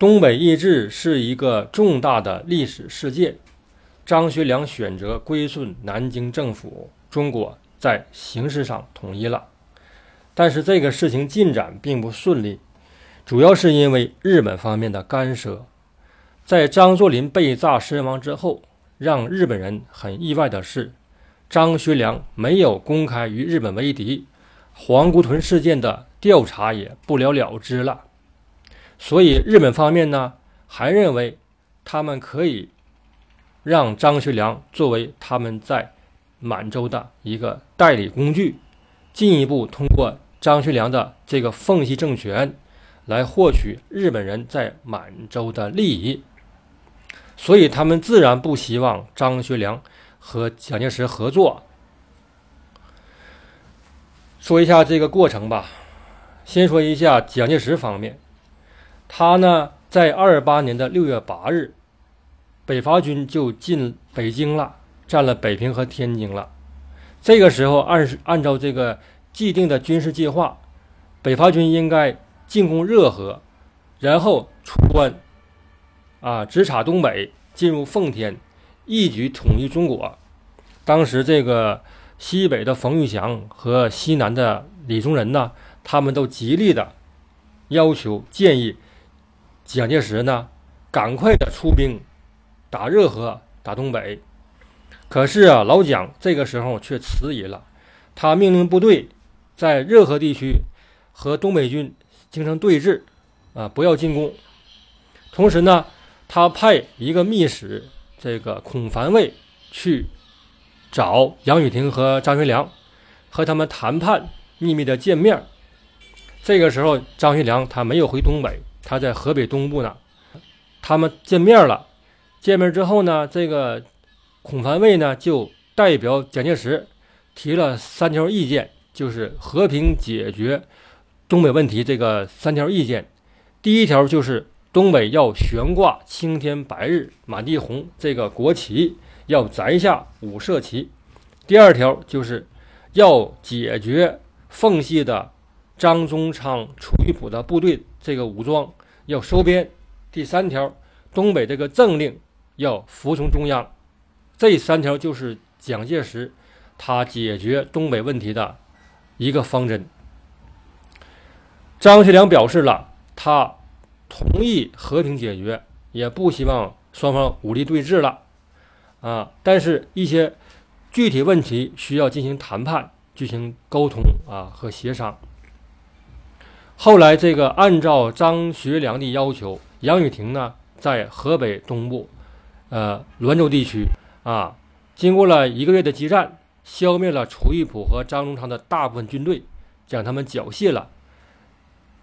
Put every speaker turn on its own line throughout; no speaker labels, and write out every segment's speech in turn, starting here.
东北易帜是一个重大的历史事件，张学良选择归顺南京政府，中国在形式上统一了。但是这个事情进展并不顺利，主要是因为日本方面的干涉。在张作霖被炸身亡之后，让日本人很意外的是，张学良没有公开与日本为敌，黄姑屯事件的调查也不了了之了。所以日本方面呢，还认为他们可以让张学良作为他们在满洲的一个代理工具，进一步通过张学良的这个奉系政权来获取日本人在满洲的利益。所以他们自然不希望张学良和蒋介石合作。说一下这个过程吧，先说一下蒋介石方面。他呢，在二八年的六月八日，北伐军就进北京了，占了北平和天津了。这个时候，按按照这个既定的军事计划，北伐军应该进攻热河，然后出关，啊，直插东北，进入奉天，一举统一中国。当时，这个西北的冯玉祥和西南的李宗仁呢，他们都极力的要求建议。蒋介石呢，赶快的出兵打热河、打东北。可是啊，老蒋这个时候却迟疑了。他命令部队在热河地区和东北军形成对峙，啊，不要进攻。同时呢，他派一个密使，这个孔繁卫去找杨宇霆和张学良，和他们谈判，秘密的见面。这个时候，张学良他没有回东北。他在河北东部呢，他们见面了。见面之后呢，这个孔繁卫呢就代表蒋介石提了三条意见，就是和平解决东北问题这个三条意见。第一条就是东北要悬挂青天白日满地红这个国旗，要摘下五色旗。第二条就是要解决奉系的张宗昌、楚玉璞的部队这个武装。要收编，第三条，东北这个政令要服从中央，这三条就是蒋介石他解决东北问题的一个方针。张学良表示了，他同意和平解决，也不希望双方武力对峙了，啊，但是一些具体问题需要进行谈判、进行沟通啊和协商。后来，这个按照张学良的要求，杨宇霆呢在河北东部，呃，滦州地区啊，经过了一个月的激战，消灭了楚玉璞和张宗昌的大部分军队，将他们缴械了。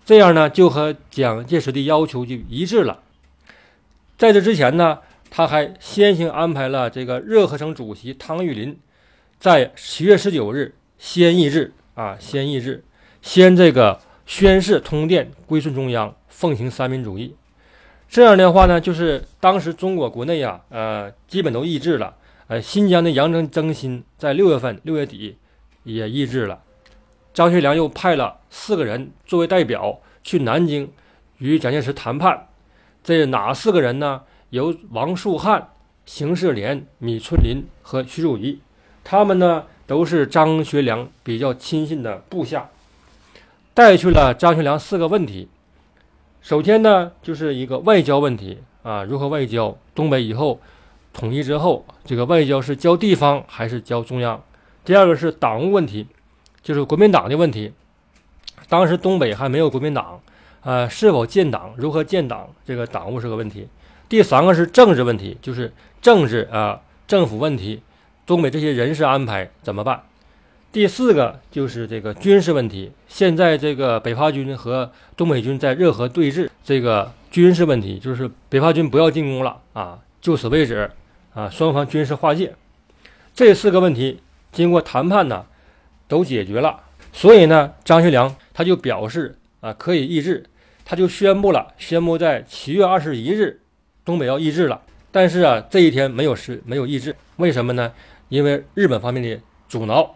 这样呢，就和蒋介石的要求就一致了。在这之前呢，他还先行安排了这个热河省主席汤玉麟，在十月十九日先议制啊，先议制，先这个。宣誓通电，归顺中央，奉行三民主义。这样的话呢，就是当时中国国内呀，呃，基本都抑制了。呃，新疆的杨征征新在六月份、六月底也抑制了。张学良又派了四个人作为代表去南京与蒋介石谈判。这哪四个人呢？由王树汉、邢世廉、米春林和徐汝仪，他们呢都是张学良比较亲信的部下。带去了张学良四个问题，首先呢就是一个外交问题啊，如何外交？东北以后统一之后，这个外交是交地方还是交中央？第二个是党务问题，就是国民党的问题。当时东北还没有国民党，呃，是否建党？如何建党？这个党务是个问题。第三个是政治问题，就是政治啊，政府问题，东北这些人事安排怎么办？第四个就是这个军事问题。现在这个北伐军和东北军在热河对峙，这个军事问题就是北伐军不要进攻了啊，就此为止啊，双方军事划界。这四个问题经过谈判呢，都解决了。所以呢，张学良他就表示啊，可以抑制，他就宣布了，宣布在七月二十一日东北要抑制了。但是啊，这一天没有实没有抑制，为什么呢？因为日本方面的阻挠。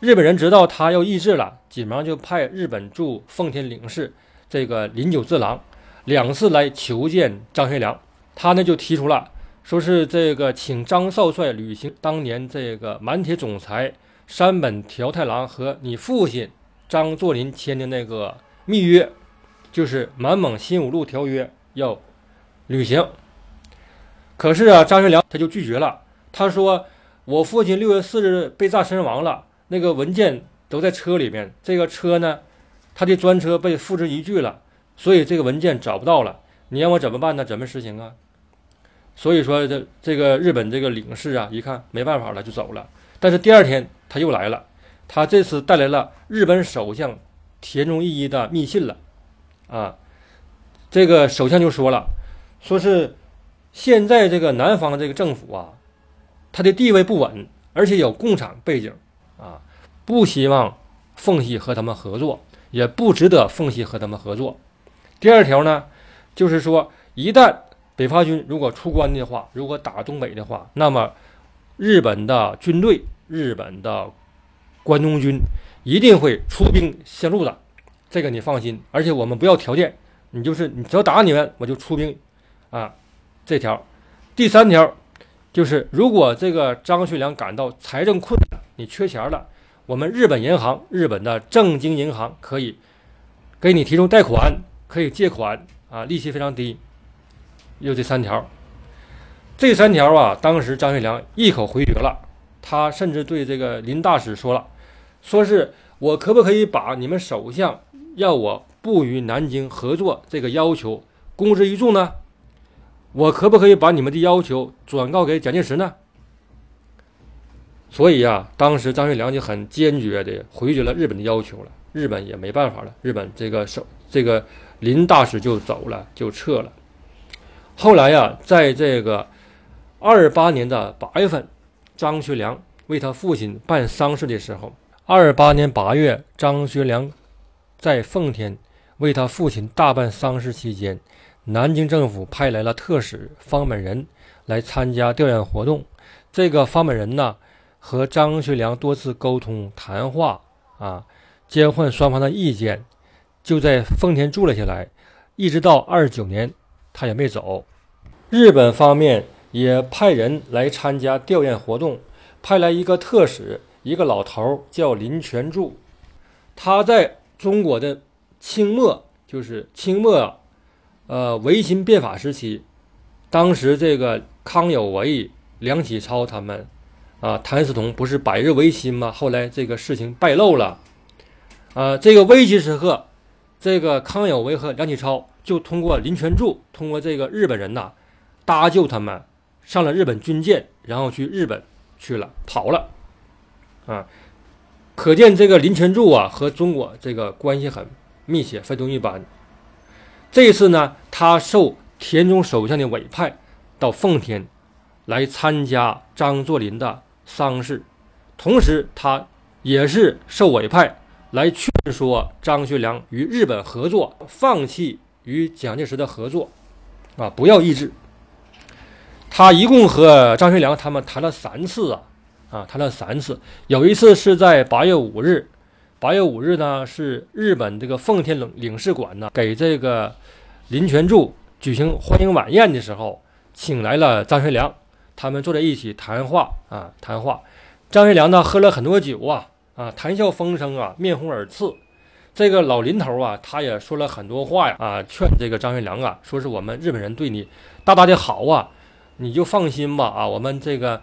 日本人知道他要议制了，紧忙就派日本驻奉天领事这个林久次郎两次来求见张学良，他呢就提出了，说是这个请张少帅履行当年这个满铁总裁山本条太郎和你父亲张作霖签的那个密约，就是满蒙新五路条约要履行。可是啊，张学良他就拒绝了，他说我父亲六月四日被炸身亡了，那个文件都在车里面，这个车呢？他的专车被付之一炬了，所以这个文件找不到了。你让我怎么办呢？怎么实行啊？所以说，这这个日本这个领事啊，一看没办法了，就走了。但是第二天他又来了，他这次带来了日本首相田中义一的密信了。啊，这个首相就说了，说是现在这个南方这个政府啊，他的地位不稳，而且有共产背景啊，不希望奉系和他们合作。也不值得奉系和他们合作。第二条呢，就是说，一旦北伐军如果出关的话，如果打东北的话，那么日本的军队、日本的关东军一定会出兵相助的，这个你放心。而且我们不要条件，你就是你只要打你们，我就出兵啊。这条，第三条就是，如果这个张学良感到财政困难，你缺钱了。我们日本银行，日本的正经银行可以给你提供贷款，可以借款啊，利息非常低。有这三条，这三条啊，当时张学良一口回绝了。他甚至对这个林大使说了，说是我可不可以把你们首相要我不与南京合作这个要求公之于众呢？我可不可以把你们的要求转告给蒋介石呢？所以呀，当时张学良就很坚决地回绝了日本的要求了，日本也没办法了，日本这个首这个林大使就走了，就撤了。后来呀，在这个二八年的八月份，张学良为他父亲办丧事的时候，二八年八月，张学良在奉天为他父亲大办丧事期间，南京政府派来了特使方本人来参加吊唁活动。这个方本人呢？和张学良多次沟通谈话啊，交换双方的意见，就在丰田住了下来，一直到二九年，他也没走。日本方面也派人来参加吊唁活动，派来一个特使，一个老头叫林泉柱，他在中国的清末，就是清末，呃，维新变法时期，当时这个康有为、梁启超他们。啊，谭嗣同不是百日维新吗？后来这个事情败露了，啊，这个危急时刻，这个康有为和梁启超就通过林泉柱，通过这个日本人呐，搭救他们，上了日本军舰，然后去日本去了，跑了，啊，可见这个林泉柱啊和中国这个关系很密切，非同一般。这一次呢，他受田中首相的委派到奉天来参加张作霖的。丧事，同时他也是受委派来劝说张学良与日本合作，放弃与蒋介石的合作，啊，不要抑制。他一共和张学良他们谈了三次啊，啊，谈了三次。有一次是在八月五日，八月五日呢是日本这个奉天领领事馆呢给这个林权柱举行欢迎晚宴的时候，请来了张学良。他们坐在一起谈话啊，谈话。张学良呢，喝了很多酒啊，啊，谈笑风生啊，面红耳赤。这个老林头啊，他也说了很多话呀，啊，劝这个张学良啊，说是我们日本人对你大大的好啊，你就放心吧啊，我们这个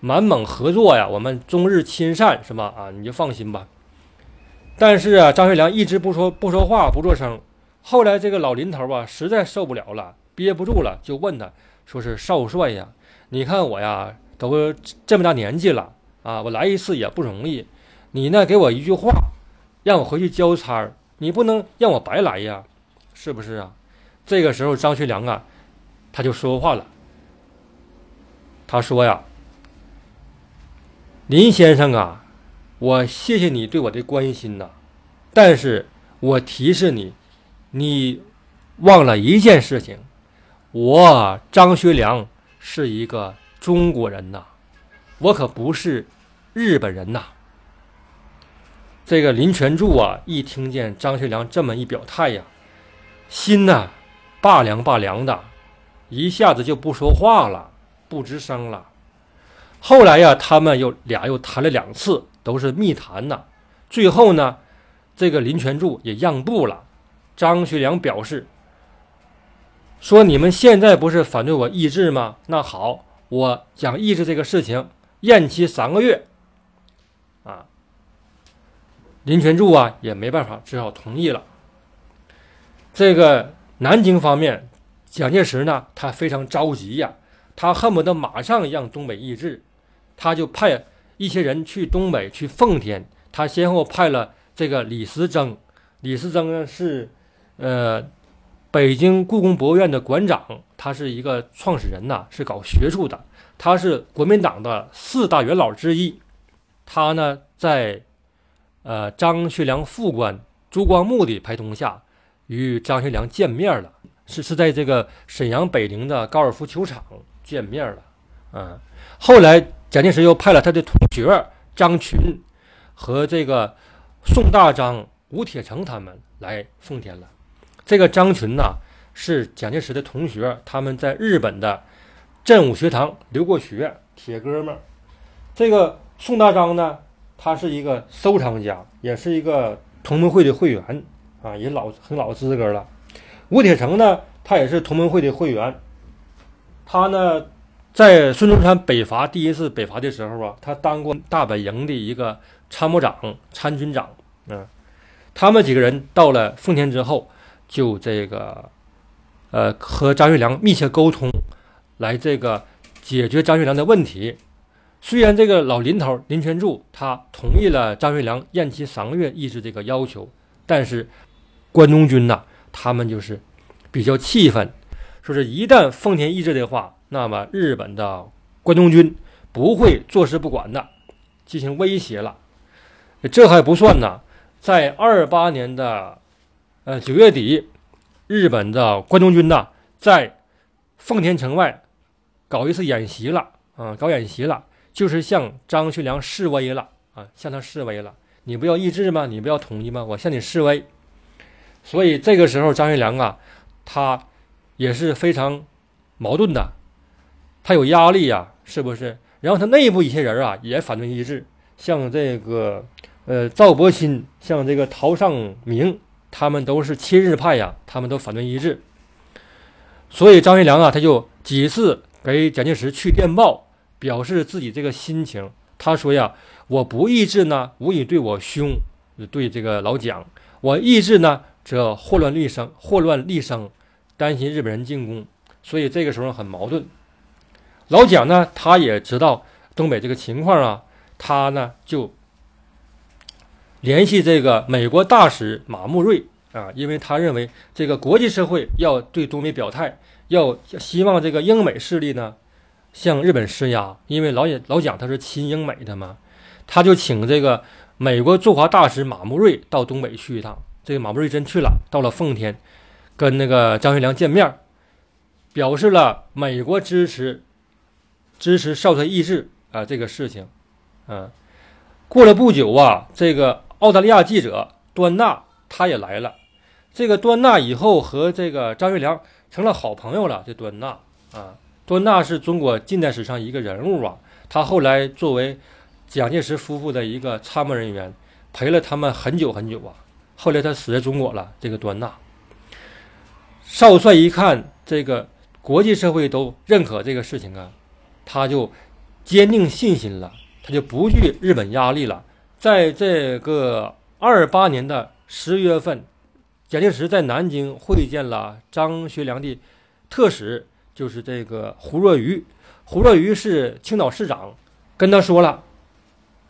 满蒙合作呀，我们中日亲善是吧啊，你就放心吧。但是啊，张学良一直不说不说话不作声。后来这个老林头啊，实在受不了了，憋不住了，就问他说是少帅呀。你看我呀，都这么大年纪了啊，我来一次也不容易。你呢，给我一句话，让我回去交差你不能让我白来呀，是不是啊？这个时候，张学良啊，他就说话了。他说呀：“林先生啊，我谢谢你对我的关心呐，但是我提示你，你忘了一件事情，我张学良。”是一个中国人呐，我可不是日本人呐。这个林泉柱啊，一听见张学良这么一表态呀，心呐拔凉拔凉的，一下子就不说话了，不吱声了。后来呀，他们又俩又谈了两次，都是密谈呐。最后呢，这个林泉柱也让步了。张学良表示说：“你们现在不是反对我抑制吗？那好，我讲抑制这个事情，延期三个月。”啊，林权柱啊也没办法，只好同意了。这个南京方面，蒋介石呢，他非常着急呀，他恨不得马上让东北抑制。他就派一些人去东北，去奉天。他先后派了这个李时珍，李时珍呢是，呃，北京故宫博物院的馆长，他是一个创始人呐，是搞学术的，他是国民党的四大元老之一。他呢在，呃，张学良副官朱光木的陪同下，与张学良见面了，是是在这个沈阳北陵的高尔夫球场见面了，啊，后来。蒋介石又派了他的同学张群和这个宋大章、吴铁城他们来奉天了。这个张群呐是蒋介石的同学，他们在日本的振武学堂留过学，铁哥们儿。这个宋大章呢，他是一个收藏家，也是一个同盟会的会员啊，也老很老资格了。吴铁城呢，他也是同盟会的会员，他呢。在孙中山北伐第一次北伐的时候啊，他当过大本营的一个参谋长、参军长。嗯，他们几个人到了奉天之后，就这个，呃，和张学良密切沟通，来这个解决张学良的问题。虽然这个老林头林泉柱他同意了张学良延期三个月抑制这个要求，但是关东军呐，他们就是比较气愤，说是一旦奉天抑制的话。那么日本的关东军不会坐视不管的，进行威胁了。这还不算呢，在二八年的呃九月底，日本的关东军呐在奉天城外搞一次演习了啊，搞演习了，就是向张学良示威了啊，向他示威了。你不要抑制吗？你不要统一吗？我向你示威。所以这个时候，张学良啊，他也是非常矛盾的。他有压力呀，是不是？然后他内部一些人啊也反对一致，像这个呃赵伯钦，像这个陶尚明，他们都是亲日派呀，他们都反对一致。所以张学良啊，他就几次给蒋介石去电报，表示自己这个心情。他说呀：“我不抑制呢，无以对我兄，对这个老蒋；我抑制呢，则祸乱立生，祸乱立生，担心日本人进攻。所以这个时候很矛盾。”老蒋呢，他也知道东北这个情况啊，他呢就联系这个美国大使马慕瑞啊，因为他认为这个国际社会要对东北表态，要希望这个英美势力呢向日本施压，因为老也老蒋他是亲英美的嘛，他就请这个美国驻华大使马慕瑞到东北去一趟。这个马慕瑞真去了，到了奉天，跟那个张学良见面，表示了美国支持。支持少帅意志啊，这个事情，嗯，过了不久啊，这个澳大利亚记者端纳他也来了。这个端纳以后和这个张学良成了好朋友了。这端纳啊，端纳是中国近代史上一个人物啊。他后来作为蒋介石夫妇的一个参谋人员，陪了他们很久很久啊。后来他死在中国了。这个端纳少帅一看，这个国际社会都认可这个事情啊。他就坚定信心了，他就不惧日本压力了。在这个二八年的十月份，蒋介石在南京会见了张学良的特使，就是这个胡若愚。胡若愚是青岛市长，跟他说了，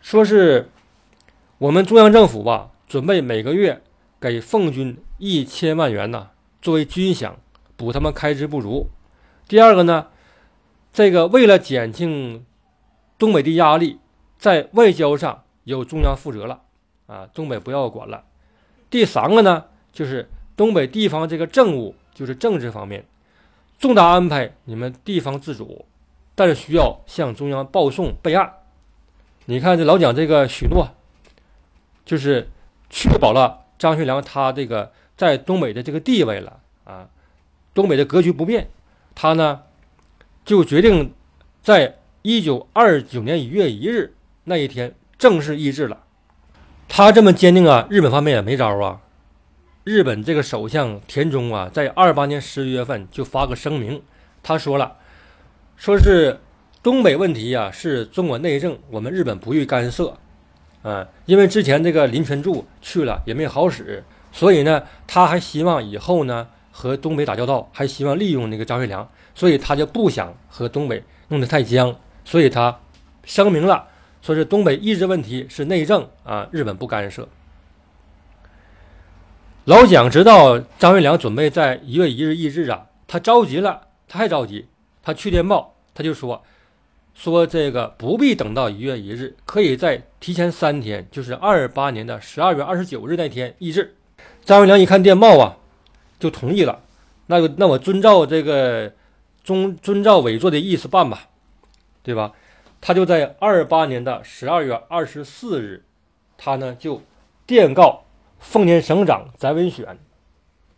说是我们中央政府吧，准备每个月给奉军一千万元呢，作为军饷，补他们开支不足。第二个呢。这个为了减轻东北的压力，在外交上由中央负责了啊，东北不要管了。第三个呢，就是东北地方这个政务，就是政治方面重大安排，你们地方自主，但是需要向中央报送备案。你看这老蒋这个许诺，就是确保了张学良他这个在东北的这个地位了啊，东北的格局不变，他呢就决定在一九二九年一月一日那一天正式抑制了。他这么坚定啊，日本方面也没招啊。日本这个首相田中啊，在二八年十一月份就发个声明，他说了，说是东北问题呀是中国内政，我们日本不予干涉。啊，因为之前这个林权柱去了也没好使，所以呢，他还希望以后呢和东北打交道，还希望利用那个张学良，所以他就不想和东北弄得太僵，所以他声明了，说是东北意志问题是内政啊，日本不干涉。老蒋知道张学良准备在一月一日议制啊，他着急了，他还着急，他去电报，他就说。说这个不必等到一月一日，可以在提前三天，就是二八年的十二月二十九日那天议制。张学良一看电报啊，就同意了。那就，那我遵照这个遵遵照委座的意思办吧，对吧？他就在二八年的十二月二十四日，他呢就电告奉天省长翟文选，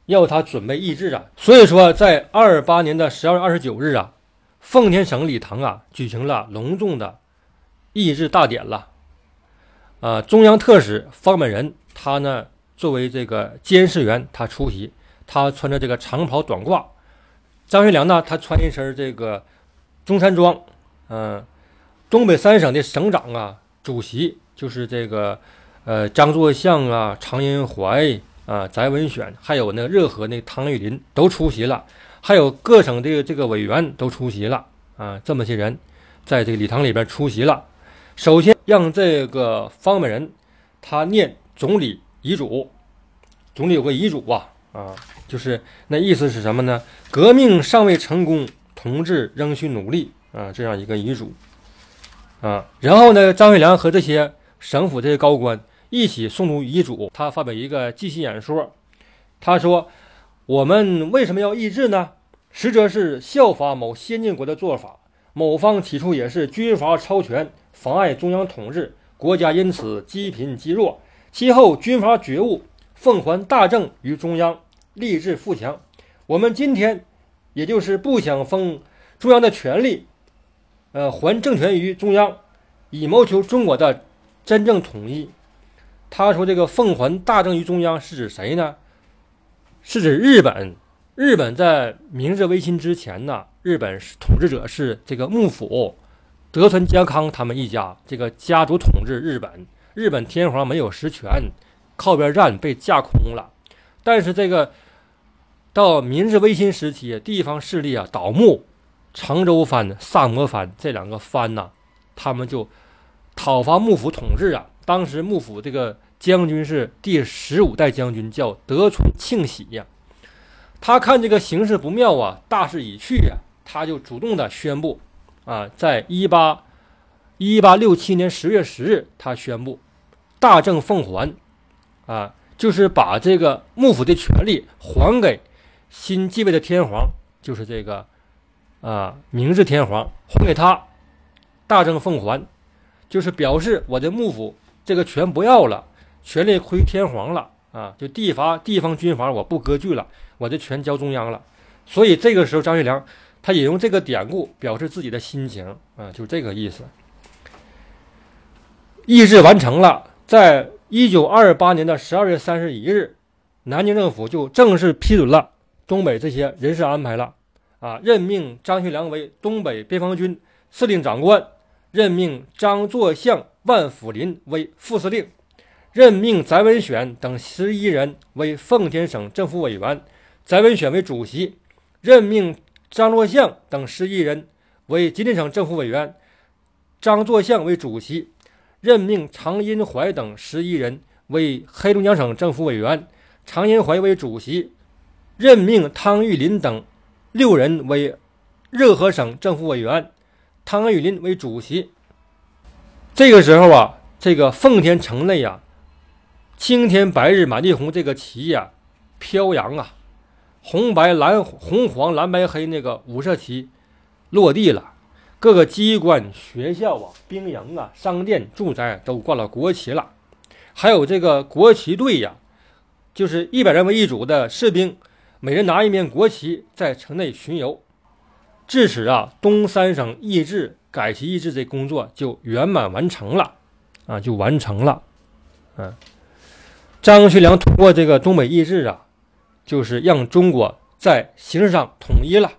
要他准备议制啊。所以说，在二八年的十二月二十九日啊。奉天省礼堂啊，举行了隆重的议制大典了。啊，中央特使方本人，他呢作为这个监视员，他出席。他穿着这个长袍短褂。张学良呢，他穿一身这个中山装。嗯，东北三省的省长啊，主席就是这个呃张作相啊、常荫槐啊、翟文选，还有那个热河那汤玉麟都出席了。还有各省的这个委员都出席了啊，这么些人在这个礼堂里边出席了。首先让这个方本人他念总理遗嘱，总理有个遗嘱啊啊，就是那意思是什么呢？革命尚未成功，同志仍需努力啊，这样一个遗嘱啊。然后呢，张学良和这些省府这些高官一起诵读遗嘱，他发表一个即席演说，他说：“我们为什么要抑制呢？”实则是效法某先进国的做法，某方起初也是军阀超权，妨碍中央统治，国家因此积贫积弱。其后军阀觉悟，奉还大政于中央，立志富强。我们今天也就是不想封中央的权力，呃，还政权于中央，以谋求中国的真正统一。他说这个奉还大政于中央是指谁呢？是指日本。日本在明治维新之前呢，日本统治者是这个幕府德川家康他们一家，这个家族统治日本。日本天皇没有实权，靠边站被架空了。但是这个到明治维新时期，地方势力啊倒幕，长州藩、萨摩藩这两个藩呐，他们就讨伐幕府统治啊。当时幕府这个将军是第十五代将军，叫德川庆喜呀。他看这个形势不妙啊，大势已去呀，他就主动的宣布，啊，在一八一八六七年十月十日，他宣布大政奉还，啊，就是把这个幕府的权力还给新继位的天皇，就是这个啊明治天皇还给他，大政奉还，就是表示我的幕府这个权不要了，权力归天皇了。啊，就地方地方军阀，我不割据了，我的权交中央了。所以这个时候，张学良他引用这个典故表示自己的心情啊，就这个意思。议制完成了，在一九二八年的十二月三十一日，南京政府就正式批准了东北这些人事安排了啊，任命张学良为东北边防军司令长官，任命张作相、万福林为副司令。任命翟文选等十一人为奉天省政府委员，翟文选为主席；任命张作相等十一人为吉林省政府委员，张作相为主席；任命常荫槐等十一人为黑龙江省政府委员，常荫槐为主席；任命汤玉麟等六人为热河省政府委员，汤玉麟为主席。这个时候啊，这个奉天城内啊。青天白日满地红，这个旗呀飘扬啊，红白蓝红黄蓝白黑那个五色旗落地了，各个机关、学校啊、兵营啊、商店、住宅都挂了国旗了，还有这个国旗队呀，就是一百人为一组的士兵，每人拿一面国旗在城内巡游。至此啊，东三省易制、改旗易帜这工作就圆满完成了，啊，就完成了。嗯，张学良通过这个东北易帜啊，就是让中国在形式上统一了。